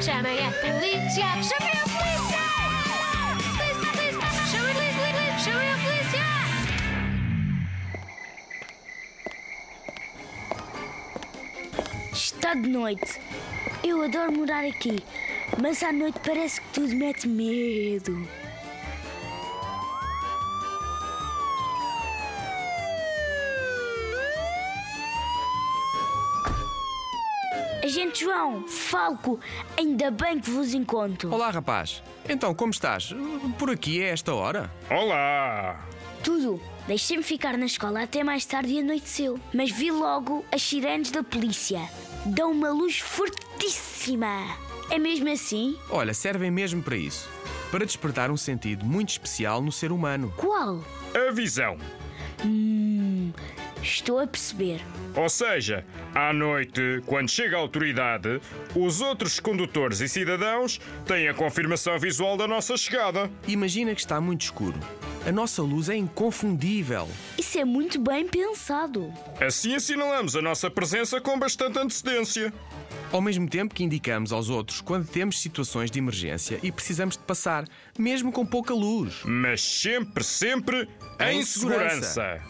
Chamem a polícia! Chamem a polícia! Polícia, polícia! Polícia! Chamem a polícia! Está de noite. Eu adoro morar aqui, mas à noite parece que tudo mete medo. Agente João, Falco, ainda bem que vos encontro. Olá, rapaz. Então, como estás? Por aqui é esta hora? Olá! Tudo. Deixei-me ficar na escola até mais tarde e anoiteceu. Mas vi logo as sirenes da polícia. Dão uma luz fortíssima. É mesmo assim? Olha, servem mesmo para isso. Para despertar um sentido muito especial no ser humano. Qual? A visão. Estou a perceber. Ou seja, à noite, quando chega a autoridade, os outros condutores e cidadãos têm a confirmação visual da nossa chegada. Imagina que está muito escuro. A nossa luz é inconfundível. Isso é muito bem pensado. Assim assinalamos a nossa presença com bastante antecedência. Ao mesmo tempo que indicamos aos outros quando temos situações de emergência e precisamos de passar, mesmo com pouca luz. Mas sempre, sempre em, Em segurança. segurança.